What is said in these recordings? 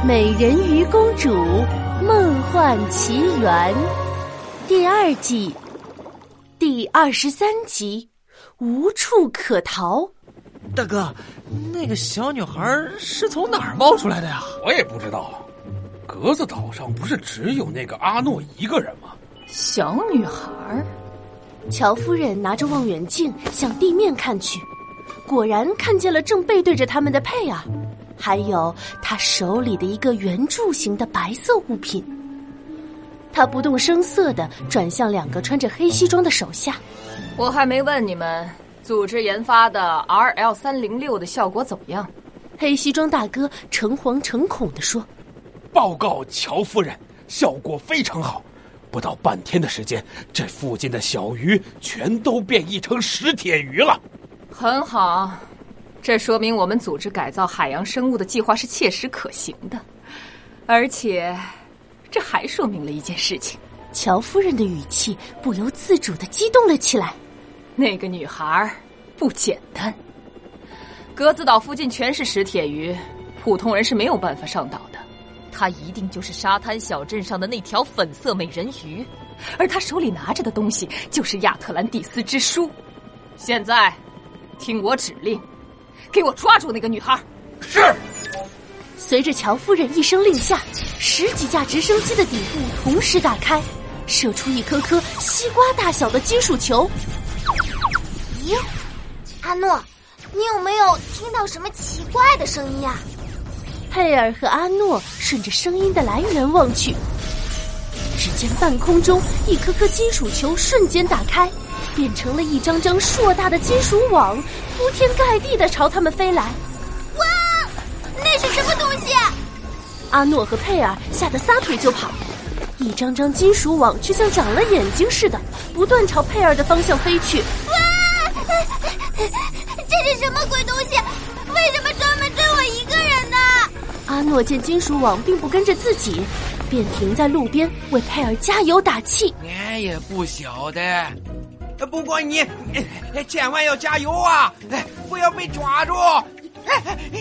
《美人鱼公主梦幻奇缘》第二季第二十三集《无处可逃》。大哥，那个小女孩是从哪儿冒出来的呀？我也不知道。格子岛上不是只有那个阿诺一个人吗？小女孩，乔夫人拿着望远镜向地面看去，果然看见了正背对着他们的佩尔，还有他手里的一个圆柱形的白色物品。他不动声色的转向两个穿着黑西装的手下：“我还没问你们，组织研发的 RL 三零六的效果怎么样？”黑西装大哥诚惶诚恐的说：“报告乔夫人，效果非常好。”不到半天的时间，这附近的小鱼全都变异成石铁鱼了。很好，这说明我们组织改造海洋生物的计划是切实可行的。而且，这还说明了一件事情。乔夫人的语气不由自主的激动了起来。那个女孩不简单。格子岛附近全是石铁鱼，普通人是没有办法上岛的。她一定就是沙滩小镇上的那条粉色美人鱼，而她手里拿着的东西就是亚特兰蒂斯之书。现在，听我指令，给我抓住那个女孩。是。随着乔夫人一声令下，十几架直升机的底部同时打开，射出一颗颗西瓜大小的金属球。咦，阿诺，你有没有听到什么奇怪的声音呀？佩尔和阿诺顺着声音的来源望去，只见半空中一颗颗金属球瞬间打开，变成了一张张硕大的金属网，铺天盖地的朝他们飞来。哇，那是什么东西？阿诺和佩尔吓得撒腿就跑，一张张金属网却像长了眼睛似的，不断朝佩尔的方向飞去。哇，这是什么鬼东西？为什么专门追我一个人呢？阿诺见金属网并不跟着自己，便停在路边为佩尔加油打气。俺也不晓得，不过你千万要加油啊！不要被抓住！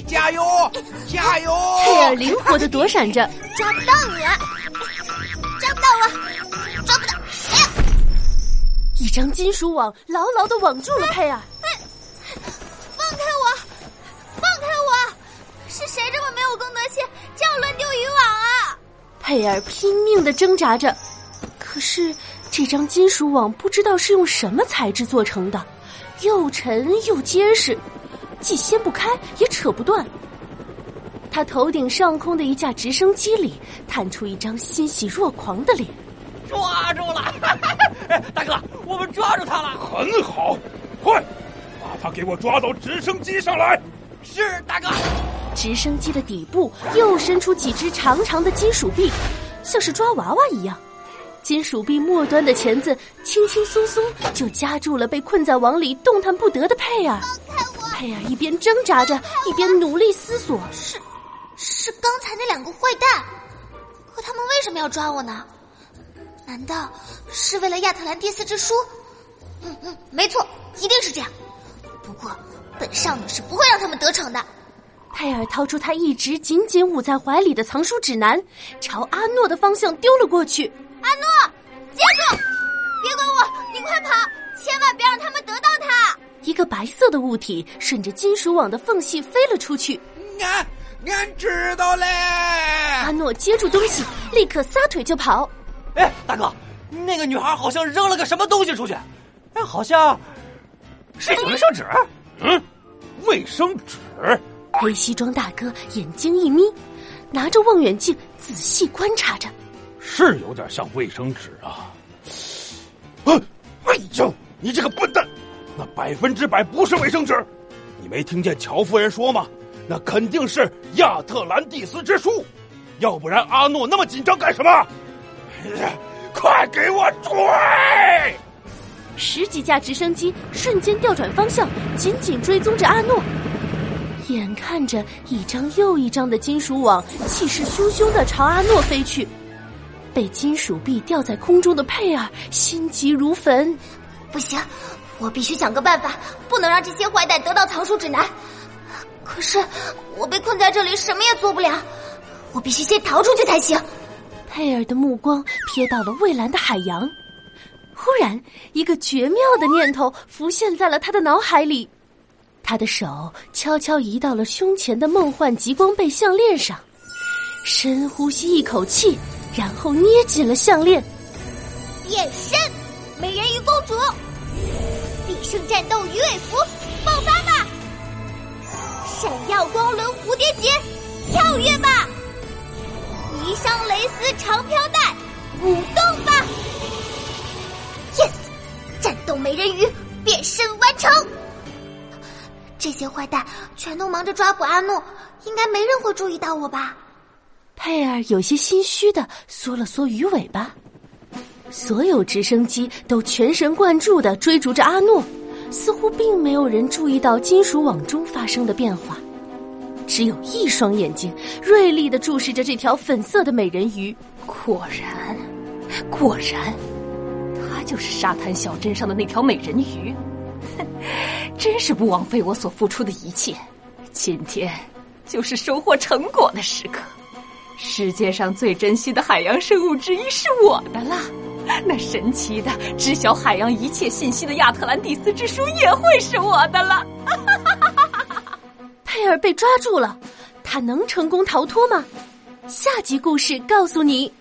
加油，加油！佩尔灵活的躲闪着，抓不到你，抓不到我，抓不到！哎呀，一张金属网牢牢的网住了佩尔。放开我！放开我！是谁这么没有公德心，这样乱丢渔网啊？佩尔拼命的挣扎着，可是这张金属网不知道是用什么材质做成的，又沉又结实，既掀不开也扯不断。他头顶上空的一架直升机里探出一张欣喜若狂的脸，抓住了！大哥，我们抓住他了！很好，快把他给我抓到直升机上来！是大哥。直升机的底部又伸出几只长长的金属臂，像是抓娃娃一样。金属臂末端的钳子轻轻松松就夹住了被困在网里动弹不得的佩尔。佩尔一边挣扎着，一边努力思索：是，是刚才那两个坏蛋。可他们为什么要抓我呢？难道是为了亚特兰蒂斯之书？嗯嗯，没错，一定是这样。不过本少女是不会让他们得逞的。佩尔掏出他一直紧紧捂在怀里的藏书指南，朝阿诺的方向丢了过去。阿诺，接住！别管我，你快跑！千万别让他们得到它。一个白色的物体顺着金属网的缝隙飞了出去。俺俺知道嘞。阿诺接住东西，立刻撒腿就跑。哎，大哥，那个女孩好像扔了个什么东西出去，哎，好像是卫生纸。嗯，卫生纸。黑西装大哥眼睛一眯，拿着望远镜仔细观察着，是有点像卫生纸啊！啊，哎呦，你这个笨蛋，那百分之百不是卫生纸！你没听见乔夫人说吗？那肯定是亚特兰蒂斯之书，要不然阿诺那么紧张干什么？哎呀，快给我追！十几架直升机瞬间调转方向，紧紧追踪着阿诺。眼看着一张又一张的金属网气势汹汹的朝阿诺飞去，被金属臂吊在空中的佩尔心急如焚。不行，我必须想个办法，不能让这些坏蛋得到藏书指南。可是我被困在这里，什么也做不了。我必须先逃出去才行。佩尔的目光瞥到了蔚蓝的海洋，忽然，一个绝妙的念头浮现在了他的脑海里。他的手悄悄移到了胸前的梦幻极光贝项链上，深呼吸一口气，然后捏紧了项链。变身，美人鱼公主，必胜战斗鱼尾服，爆发吧！闪耀光轮蝴蝶结，跳跃吧！霓裳蕾丝长飘带，舞动吧！Yes，战斗美人鱼变身完成。这些坏蛋全都忙着抓捕阿诺，应该没人会注意到我吧？佩尔有些心虚的缩了缩鱼尾巴。所有直升机都全神贯注的追逐着阿诺，似乎并没有人注意到金属网中发生的变化。只有一双眼睛锐利的注视着这条粉色的美人鱼。果然，果然，她就是沙滩小镇上的那条美人鱼。哼，真是不枉费我所付出的一切。今天就是收获成果的时刻。世界上最珍惜的海洋生物之一是我的了。那神奇的知晓海洋一切信息的亚特兰蒂斯之书也会是我的了。佩尔被抓住了，他能成功逃脱吗？下集故事告诉你。